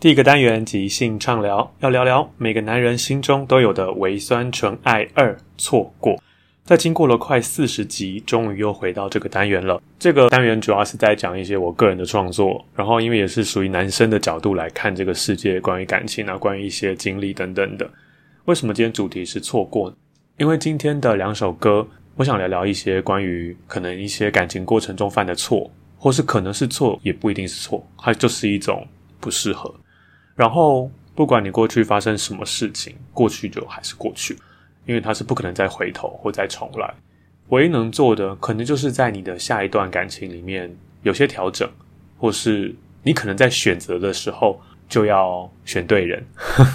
第一个单元即兴畅聊，要聊聊每个男人心中都有的微酸纯爱二错过。在经过了快四十集，终于又回到这个单元了。这个单元主要是在讲一些我个人的创作，然后因为也是属于男生的角度来看这个世界，关于感情啊，关于一些经历等等的。为什么今天主题是错过呢？因为今天的两首歌，我想聊聊一些关于可能一些感情过程中犯的错，或是可能是错，也不一定是错，它就是一种不适合。然后，不管你过去发生什么事情，过去就还是过去，因为它是不可能再回头或再重来。唯一能做的，可能就是在你的下一段感情里面有些调整，或是你可能在选择的时候就要选对人。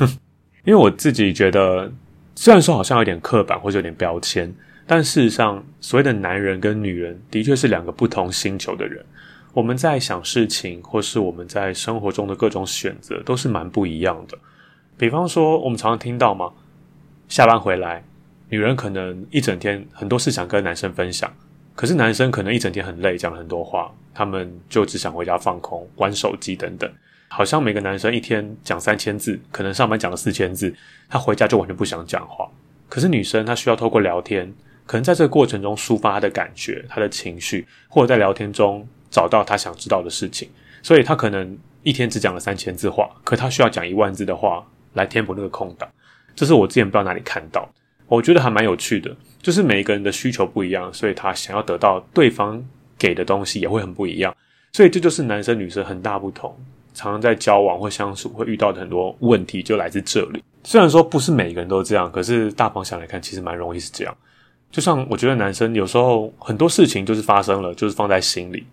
因为我自己觉得，虽然说好像有点刻板或者有点标签，但事实上，所谓的男人跟女人的确是两个不同星球的人。我们在想事情，或是我们在生活中的各种选择，都是蛮不一样的。比方说，我们常常听到嘛，下班回来，女人可能一整天很多事想跟男生分享，可是男生可能一整天很累，讲了很多话，他们就只想回家放空、玩手机等等。好像每个男生一天讲三千字，可能上班讲了四千字，他回家就完全不想讲话。可是女生她需要透过聊天，可能在这个过程中抒发她的感觉、她的情绪，或者在聊天中。找到他想知道的事情，所以他可能一天只讲了三千字话，可他需要讲一万字的话来填补那个空档。这是我之前不知道哪里看到，我觉得还蛮有趣的。就是每一个人的需求不一样，所以他想要得到对方给的东西也会很不一样。所以这就是男生女生很大不同，常常在交往或相处会遇到的很多问题就来自这里。虽然说不是每个人都这样，可是大方向来看，其实蛮容易是这样。就像我觉得男生有时候很多事情就是发生了，就是放在心里。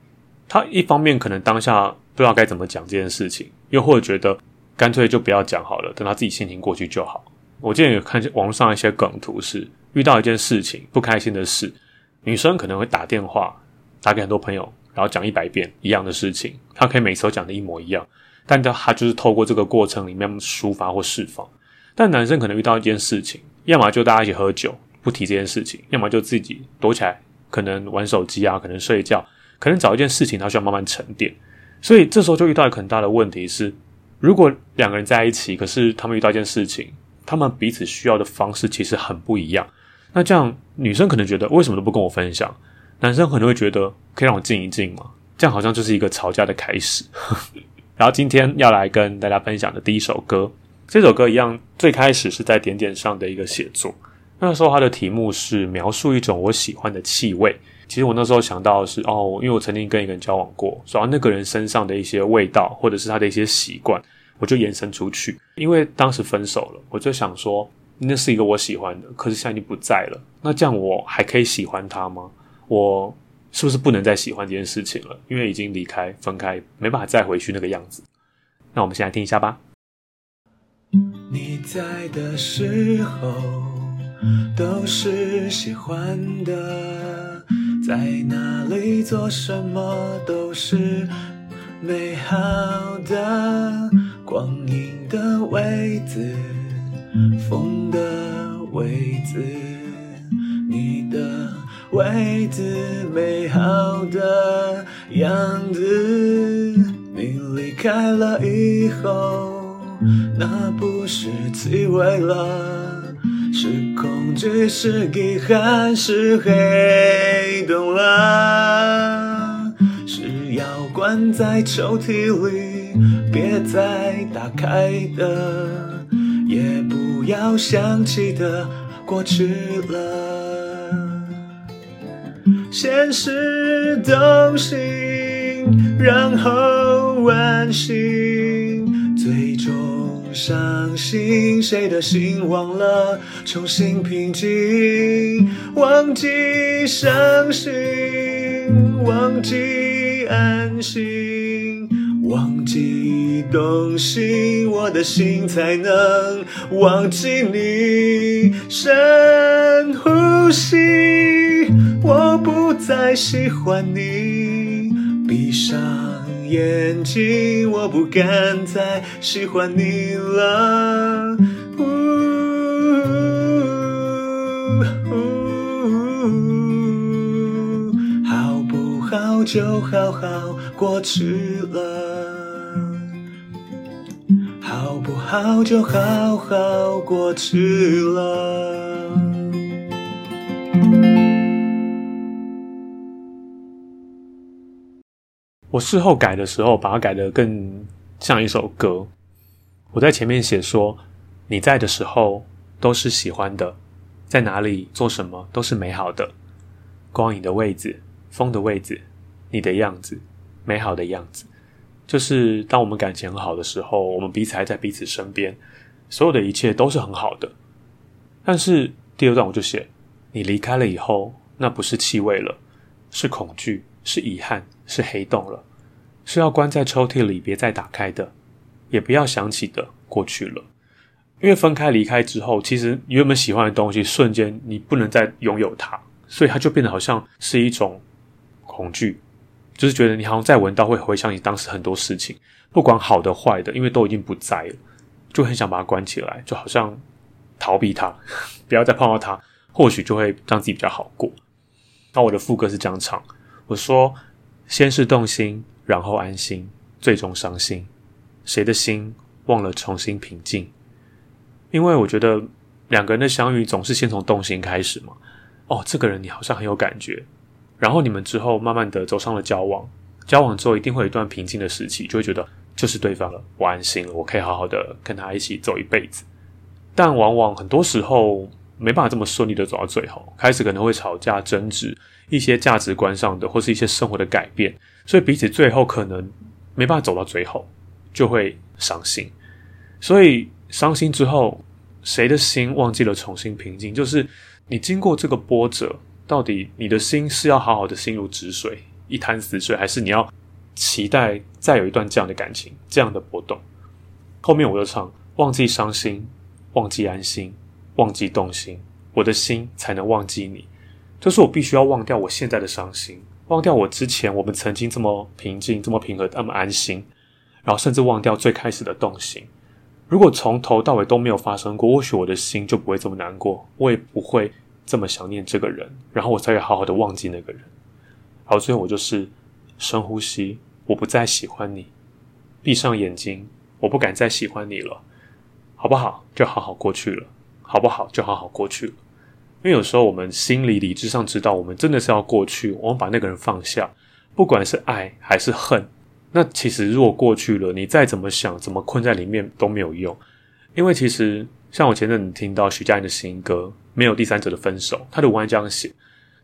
他一方面可能当下不知道该怎么讲这件事情，又或者觉得干脆就不要讲好了，等他自己心情过去就好。我之前有看见网络上一些梗图，是遇到一件事情不开心的事，女生可能会打电话打给很多朋友，然后讲一百遍一样的事情，她可以每次都讲的一模一样，但她就是透过这个过程里面抒发或释放。但男生可能遇到一件事情，要么就大家一起喝酒不提这件事情，要么就自己躲起来，可能玩手机啊，可能睡觉。可能找一件事情，他需要慢慢沉淀，所以这时候就遇到一个很大的问题是：如果两个人在一起，可是他们遇到一件事情，他们彼此需要的方式其实很不一样。那这样女生可能觉得为什么都不跟我分享？男生可能会觉得可以让我静一静嘛？这样好像就是一个吵架的开始。然后今天要来跟大家分享的第一首歌，这首歌一样，最开始是在点点上的一个写作。那时候它的题目是描述一种我喜欢的气味。其实我那时候想到的是哦，因为我曾经跟一个人交往过，主要那个人身上的一些味道，或者是他的一些习惯，我就延伸出去。因为当时分手了，我就想说，那是一个我喜欢的，可是现在已经不在了。那这样我还可以喜欢他吗？我是不是不能再喜欢这件事情了？因为已经离开、分开，没办法再回去那个样子。那我们先来听一下吧。你在的时候都是喜欢的，在哪里做什么都是美好的。光阴的位置，风的位子，你的位子，美好的样子。你离开了以后。那不是滋味了，是恐惧，是遗憾，是黑洞了。是要关在抽屉里，别再打开的，也不要想起的，过去了。先是动心，然后完心，最终。伤心，谁的心忘了重新平静？忘记伤心，忘记安心，忘记动心，我的心才能忘记你。深呼吸，我不再喜欢你，闭上。眼睛，我不敢再喜欢你了。好不好就好好过去了，好不好就好好过去了。我事后改的时候，把它改得更像一首歌。我在前面写说：“你在的时候都是喜欢的，在哪里做什么都是美好的。光影的位置，风的位置，你的样子，美好的样子，就是当我们感情很好的时候，我们彼此还在彼此身边，所有的一切都是很好的。但是第二段我就写：你离开了以后，那不是气味了，是恐惧，是遗憾。”是黑洞了，是要关在抽屉里，别再打开的，也不要想起的，过去了。因为分开离开之后，其实你原本喜欢的东西，瞬间你不能再拥有它，所以它就变得好像是一种恐惧，就是觉得你好像再闻到会回想你当时很多事情，不管好的坏的，因为都已经不在了，就很想把它关起来，就好像逃避它，不要再碰到它，或许就会让自己比较好过。那我的副歌是这样唱，我说。先是动心，然后安心，最终伤心。谁的心忘了重新平静？因为我觉得两个人的相遇总是先从动心开始嘛。哦，这个人你好像很有感觉，然后你们之后慢慢的走上了交往，交往之后一定会有一段平静的时期，就会觉得就是对方了，我安心了，我可以好好的跟他一起走一辈子。但往往很多时候没办法这么顺利的走到最后，开始可能会吵架争执。一些价值观上的，或是一些生活的改变，所以彼此最后可能没办法走到最后，就会伤心。所以伤心之后，谁的心忘记了重新平静？就是你经过这个波折，到底你的心是要好好的心如止水，一潭死水，还是你要期待再有一段这样的感情，这样的波动？后面我就唱：忘记伤心，忘记安心，忘记动心，我的心才能忘记你。就是我必须要忘掉我现在的伤心，忘掉我之前我们曾经这么平静、这么平和、那么安心，然后甚至忘掉最开始的动心。如果从头到尾都没有发生过，或许我的心就不会这么难过，我也不会这么想念这个人，然后我才会好好的忘记那个人。好，最后我就是深呼吸，我不再喜欢你，闭上眼睛，我不敢再喜欢你了，好不好？就好好过去了，好不好？就好好过去了。因为有时候我们心里理智上知道，我们真的是要过去，我们把那个人放下，不管是爱还是恨。那其实如果过去了，你再怎么想，怎么困在里面都没有用。因为其实像我前阵子听到徐佳莹的新歌《没有第三者的分手》，他的文案这样写：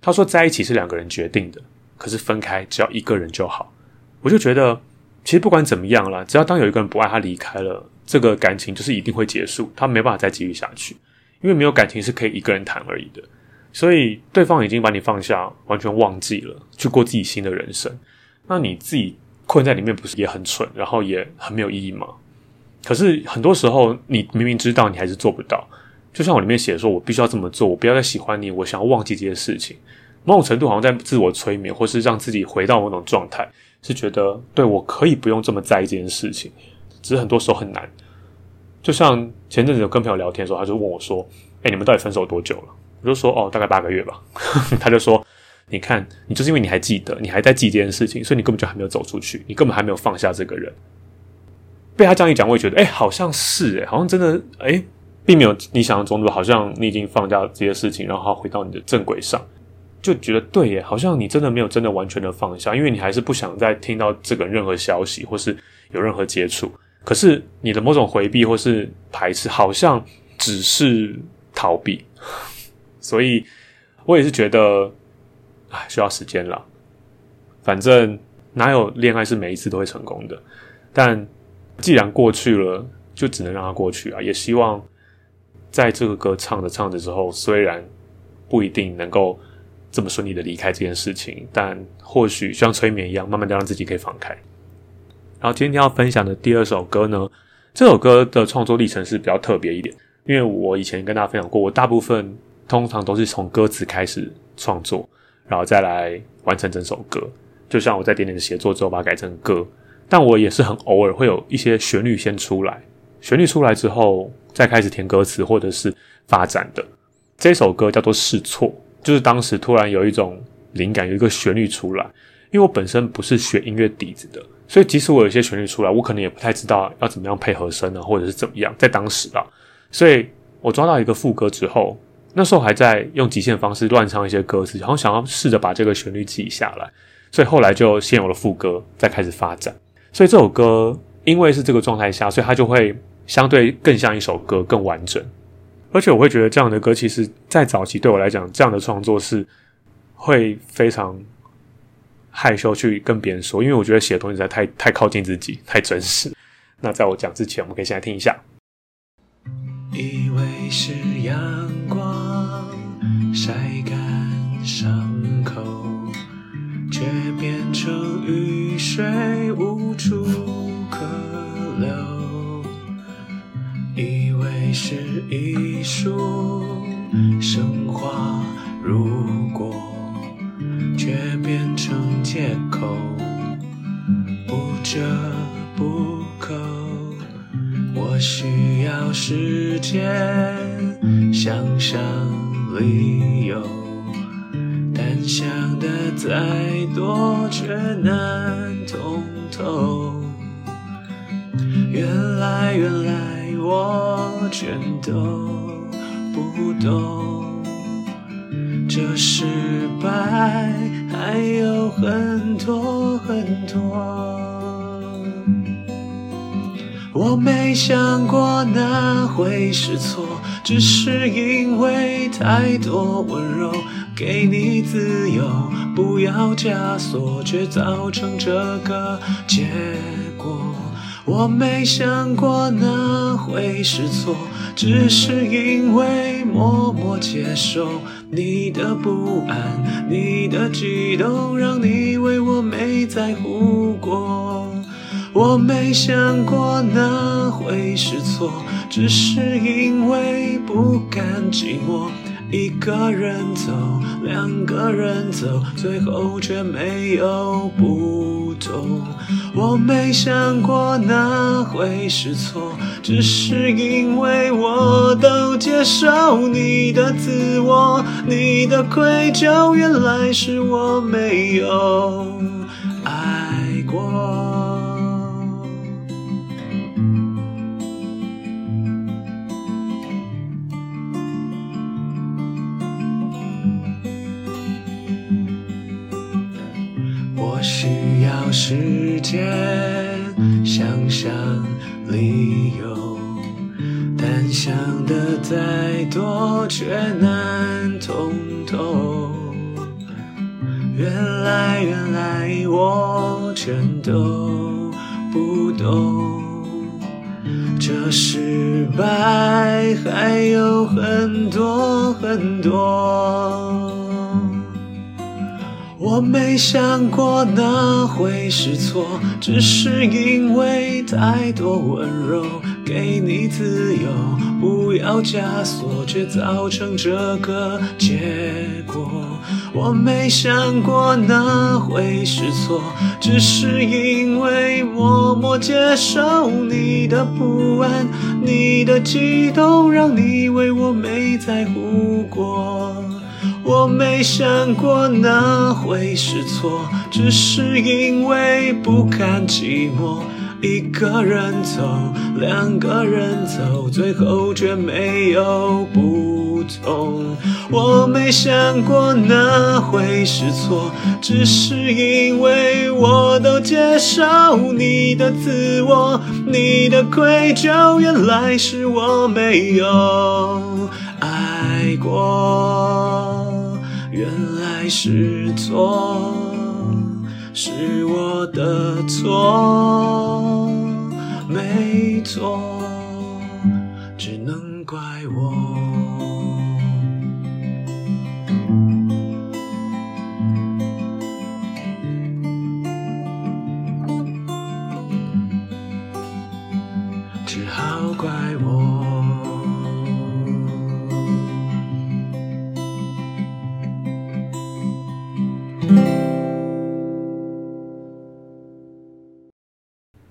他说在一起是两个人决定的，可是分开只要一个人就好。我就觉得，其实不管怎么样啦，只要当有一个人不爱他离开了，这个感情就是一定会结束，他没办法再继续下去。因为没有感情是可以一个人谈而已的，所以对方已经把你放下，完全忘记了去过自己新的人生。那你自己困在里面，不是也很蠢，然后也很没有意义吗？可是很多时候，你明明知道，你还是做不到。就像我里面写的说，我必须要这么做，我不要再喜欢你，我想要忘记这些事情。某种程度好像在自我催眠，或是让自己回到某种状态，是觉得对我可以不用这么在意这件事情。只是很多时候很难。就像前阵子有跟朋友聊天的时候，他就问我说：“哎，你们到底分手多久了？”我就说：“哦，大概八个月吧。”他就说：“你看，你就是因为你还记得，你还在记这件事情，所以你根本就还没有走出去，你根本还没有放下这个人。”被他这样一讲，我也觉得，哎，好像是，哎，好像真的，哎，并没有你想象中的，好像你已经放下这些事情，然后回到你的正轨上，就觉得对耶，好像你真的没有真的完全的放下，因为你还是不想再听到这个任何消息，或是有任何接触。可是你的某种回避或是排斥，好像只是逃避，所以我也是觉得，哎，需要时间了。反正哪有恋爱是每一次都会成功的，但。既然过去了，就只能让它过去啊！也希望在这个歌唱着唱着之后，虽然不一定能够这么顺利的离开这件事情，但或许像催眠一样，慢慢的让自己可以放开。然后今天要分享的第二首歌呢，这首歌的创作历程是比较特别一点，因为我以前跟大家分享过，我大部分通常都是从歌词开始创作，然后再来完成整首歌。就像我在点点的写作之后，把它改成歌。但我也是很偶尔会有一些旋律先出来，旋律出来之后再开始填歌词或者是发展的。这首歌叫做试错，就是当时突然有一种灵感，有一个旋律出来。因为我本身不是学音乐底子的，所以即使我有一些旋律出来，我可能也不太知道要怎么样配合声啊，或者是怎么样。在当时啊，所以我抓到一个副歌之后，那时候还在用极限方式乱唱一些歌词，然后想要试着把这个旋律记下来，所以后来就先有了副歌，再开始发展。所以这首歌因为是这个状态下，所以它就会相对更像一首歌，更完整。而且我会觉得这样的歌，其实在早期对我来讲，这样的创作是会非常害羞去跟别人说，因为我觉得写的东西实在太太靠近自己，太真实。那在我讲之前，我们可以先来听一下。以为是阳光晒干伤口，却变成雨水无。处可留，以为是艺术升华，如果间想想理由，但想的再多却难通。透，原来原来我全都不懂，这失败还有很多很多。我没想过那会是错，只是因为太多温柔。给你自由，不要枷锁，却造成这个结果。我没想过那会是错，只是因为默默接受你的不安，你的激动，让你为我没在乎过。我没想过那会是错，只是因为不甘寂寞。一个人走，两个人走，最后却没有不同。我没想过那会是错，只是因为我都接受你的自我，你的愧疚，原来是我没有爱过。间想想理由，但想的再多却难通透。原来原来我全都不懂，这失败还有很多很多。我没想过那会是错，只是因为太多温柔，给你自由，不要枷锁，却造成这个结果。我没想过那会是错，只是因为默默接受你的不安，你的激动，让你为我没在乎过。我没想过那会是错，只是因为不堪寂寞，一个人走，两个人走，最后却没有不同。我没想过那会是错，只是因为我都接受你的自我，你的愧疚，原来是我没有爱过。原来是错，是我的错，没错，只能怪我。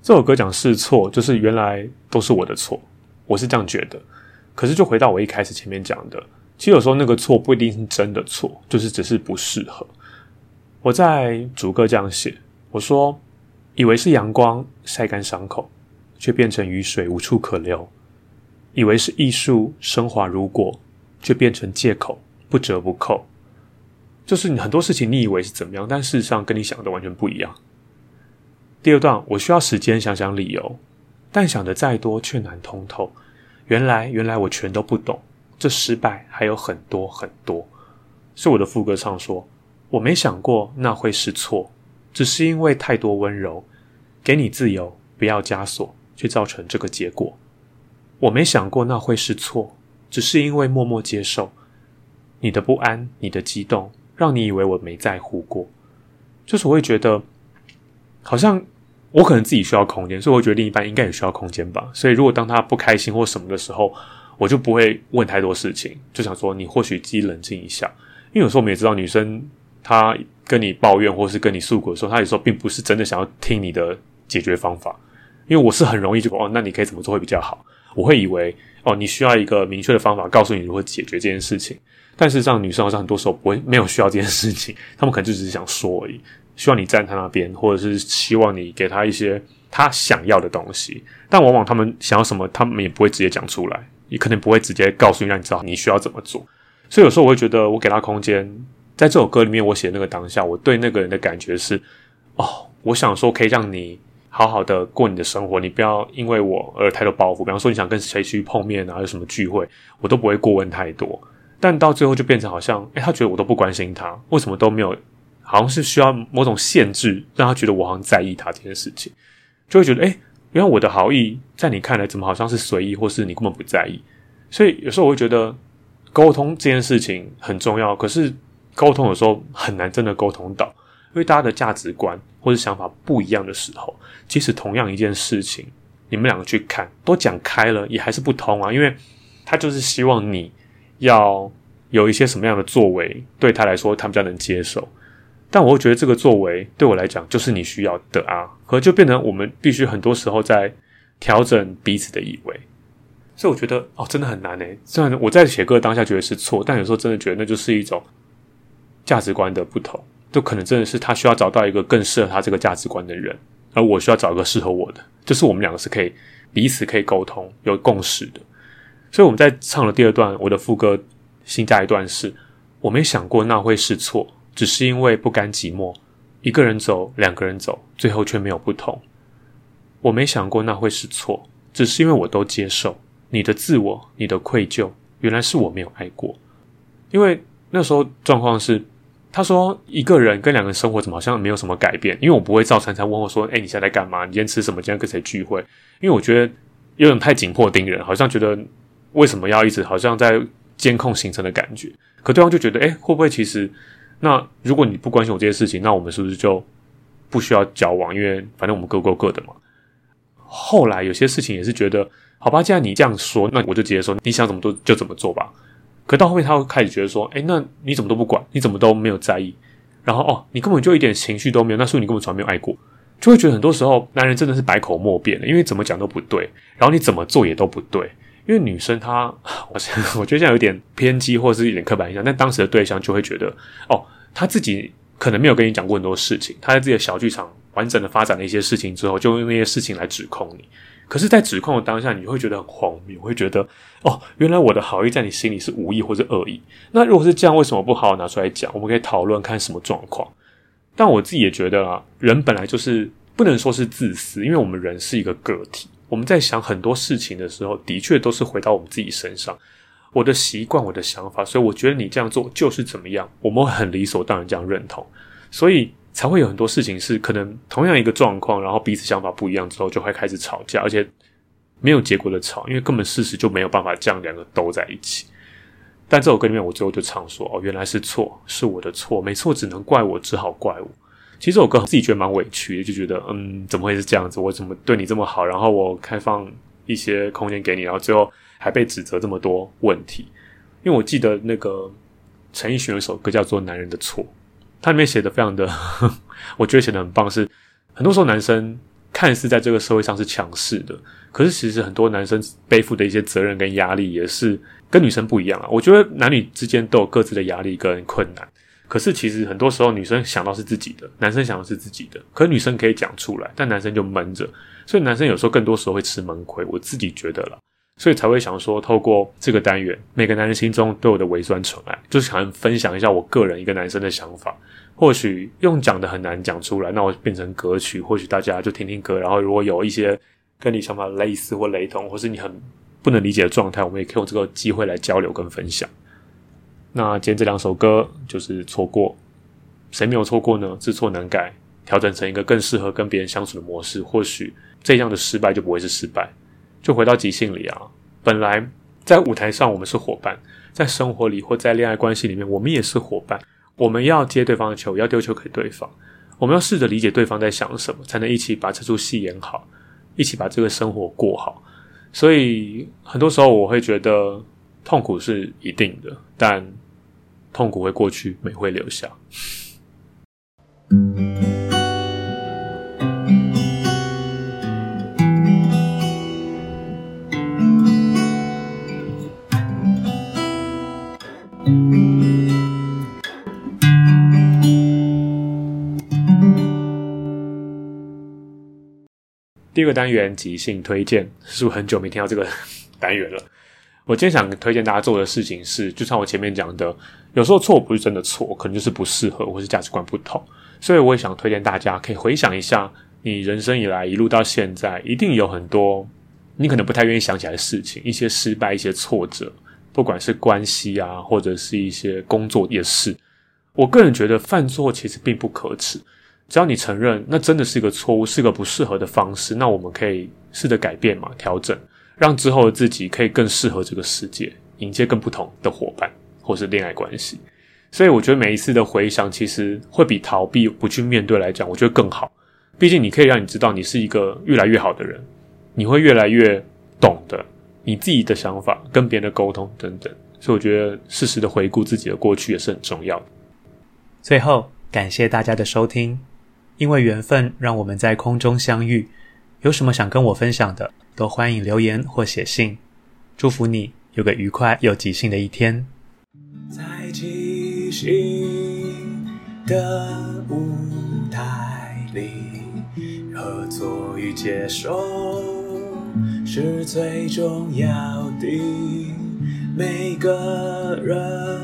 这首歌讲是错，就是原来都是我的错，我是这样觉得。可是就回到我一开始前面讲的，其实有时候那个错不一定是真的错，就是只是不适合。我在主歌这样写，我说以为是阳光晒干伤口，却变成雨水无处可流；以为是艺术升华如果，却变成借口不折不扣。就是你很多事情你以为是怎么样，但事实上跟你想的完全不一样。第二段，我需要时间想想理由，但想的再多却难通透。原来，原来我全都不懂，这失败还有很多很多。是我的副歌唱说：“我没想过那会是错，只是因为太多温柔，给你自由，不要枷锁，却造成这个结果。我没想过那会是错，只是因为默默接受你的不安，你的激动，让你以为我没在乎过。就是我会觉得。”好像我可能自己需要空间，所以我觉得另一半应该也需要空间吧。所以如果当他不开心或什么的时候，我就不会问太多事情，就想说你或许自己冷静一下。因为有时候我们也知道，女生她跟你抱怨或是跟你诉苦的时候，她有时候并不是真的想要听你的解决方法。因为我是很容易就哦，那你可以怎么做会比较好？我会以为哦，你需要一个明确的方法告诉你如何解决这件事情。但事实上，女生好像很多时候不会没有需要这件事情，她们可能就只是想说而已。希望你站他那边，或者是希望你给他一些他想要的东西，但往往他们想要什么，他们也不会直接讲出来，也可能不会直接告诉你，让你知道你需要怎么做。所以有时候我会觉得，我给他空间，在这首歌里面，我写那个当下，我对那个人的感觉是，哦，我想说可以让你好好的过你的生活，你不要因为我而太多包袱。比方说，你想跟谁去碰面啊，有什么聚会，我都不会过问太多。但到最后就变成好像，诶，他觉得我都不关心他，为什么都没有？好像是需要某种限制，让他觉得我好像在意他这件事情，就会觉得，哎，原来我的好意在你看来怎么好像是随意，或是你根本不在意。所以有时候我会觉得沟通这件事情很重要，可是沟通有时候很难真的沟通到，因为大家的价值观或者想法不一样的时候，即使同样一件事情，你们两个去看都讲开了，也还是不通啊。因为他就是希望你要有一些什么样的作为，对他来说他比较能接受。但我会觉得这个作为对我来讲就是你需要的啊，可就变成我们必须很多时候在调整彼此的以为，所以我觉得哦，真的很难诶。虽然我在写歌当下觉得是错，但有时候真的觉得那就是一种价值观的不同，就可能真的是他需要找到一个更适合他这个价值观的人，而我需要找一个适合我的，就是我们两个是可以彼此可以沟通有共识的。所以我们在唱了第二段，我的副歌新加一段是：我没想过那会是错。只是因为不甘寂寞，一个人走，两个人走，最后却没有不同。我没想过那会是错，只是因为我都接受你的自我，你的愧疚，原来是我没有爱过。因为那时候状况是，他说一个人跟两个人生活怎么好像没有什么改变？因为我不会照常常问我说：“哎，你现在在干嘛？你今天吃什么？今天跟谁聚会？”因为我觉得有点太紧迫盯人，好像觉得为什么要一直好像在监控行程的感觉。可对方就觉得，哎，会不会其实那如果你不关心我这些事情，那我们是不是就不需要交往？因为反正我们各过各的嘛。后来有些事情也是觉得，好吧，既然你这样说，那我就直接说，你想怎么做就怎么做吧。可到后面他会开始觉得说，哎，那你怎么都不管，你怎么都没有在意？然后哦，你根本就一点情绪都没有，那说你根本从来没有爱过，就会觉得很多时候男人真的是百口莫辩的，因为怎么讲都不对，然后你怎么做也都不对。因为女生她，我 我觉得这样有点偏激，或者是一点刻板印象。但当时的对象就会觉得，哦，他自己可能没有跟你讲过很多事情，他在自己的小剧场完整的发展了一些事情之后，就用那些事情来指控你。可是，在指控的当下，你会觉得很荒谬，会觉得，哦，原来我的好意在你心里是无意或者恶意。那如果是这样，为什么不好好拿出来讲？我们可以讨论看什么状况。但我自己也觉得啊，人本来就是不能说是自私，因为我们人是一个个体。我们在想很多事情的时候，的确都是回到我们自己身上。我的习惯，我的想法，所以我觉得你这样做就是怎么样，我们会很理所当然这样认同，所以才会有很多事情是可能同样一个状况，然后彼此想法不一样之后，就会开始吵架，而且没有结果的吵，因为根本事实就没有办法将两个兜在一起。但这首歌里面，我最后就唱说：“哦，原来是错，是我的错，没错，只能怪我，只好怪我。”其实这首歌自己觉得蛮委屈，就觉得嗯，怎么会是这样子？我怎么对你这么好，然后我开放一些空间给你，然后最后还被指责这么多问题？因为我记得那个陈奕迅有一首歌叫做《男人的错》，它里面写的非常的，我觉得写的很棒。是很多时候男生看似在这个社会上是强势的，可是其实很多男生背负的一些责任跟压力也是跟女生不一样啊。我觉得男女之间都有各自的压力跟困难。可是其实很多时候，女生想到是自己的，男生想的是自己的。可女生可以讲出来，但男生就闷着，所以男生有时候更多时候会吃闷亏。我自己觉得了，所以才会想说，透过这个单元，每个男人心中都有的微酸纯爱，就是想分享一下我个人一个男生的想法。或许用讲的很难讲出来，那我变成歌曲，或许大家就听听歌。然后如果有一些跟你想法类似或雷同，或是你很不能理解的状态，我们也可以用这个机会来交流跟分享。那今天这两首歌就是错过，谁没有错过呢？知错能改，调整成一个更适合跟别人相处的模式，或许这样的失败就不会是失败。就回到即兴里啊，本来在舞台上我们是伙伴，在生活里或在恋爱关系里面，我们也是伙伴。我们要接对方的球，要丢球给对方，我们要试着理解对方在想什么，才能一起把这出戏演好，一起把这个生活过好。所以很多时候我会觉得痛苦是一定的，但。痛苦会过去，美会留下。第二个单元即兴推荐，是不是很久没听到这个 单元了？我今天想推荐大家做的事情是，就像我前面讲的，有时候错不是真的错，可能就是不适合或是价值观不同。所以我也想推荐大家可以回想一下，你人生以来一路到现在，一定有很多你可能不太愿意想起来的事情，一些失败，一些挫折，不管是关系啊，或者是一些工作也是。我个人觉得犯错其实并不可耻，只要你承认那真的是一个错误，是个不适合的方式，那我们可以试着改变嘛，调整。让之后的自己可以更适合这个世界，迎接更不同的伙伴或是恋爱关系。所以我觉得每一次的回想，其实会比逃避不去面对来讲，我觉得更好。毕竟你可以让你知道你是一个越来越好的人，你会越来越懂得你自己的想法，跟别人的沟通等等。所以我觉得适时的回顾自己的过去也是很重要的。最后，感谢大家的收听，因为缘分让我们在空中相遇。有什么想跟我分享的？都欢迎留言或写信，祝福你有个愉快又即兴的一天。在即兴的舞台里，合作与接受是最重要的。每个人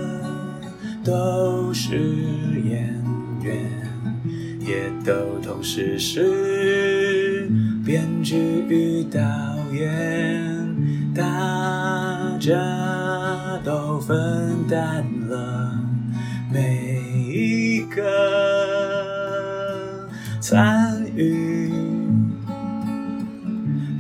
都是演员，也都同时是。编剧与导演，大家都分担了每一个。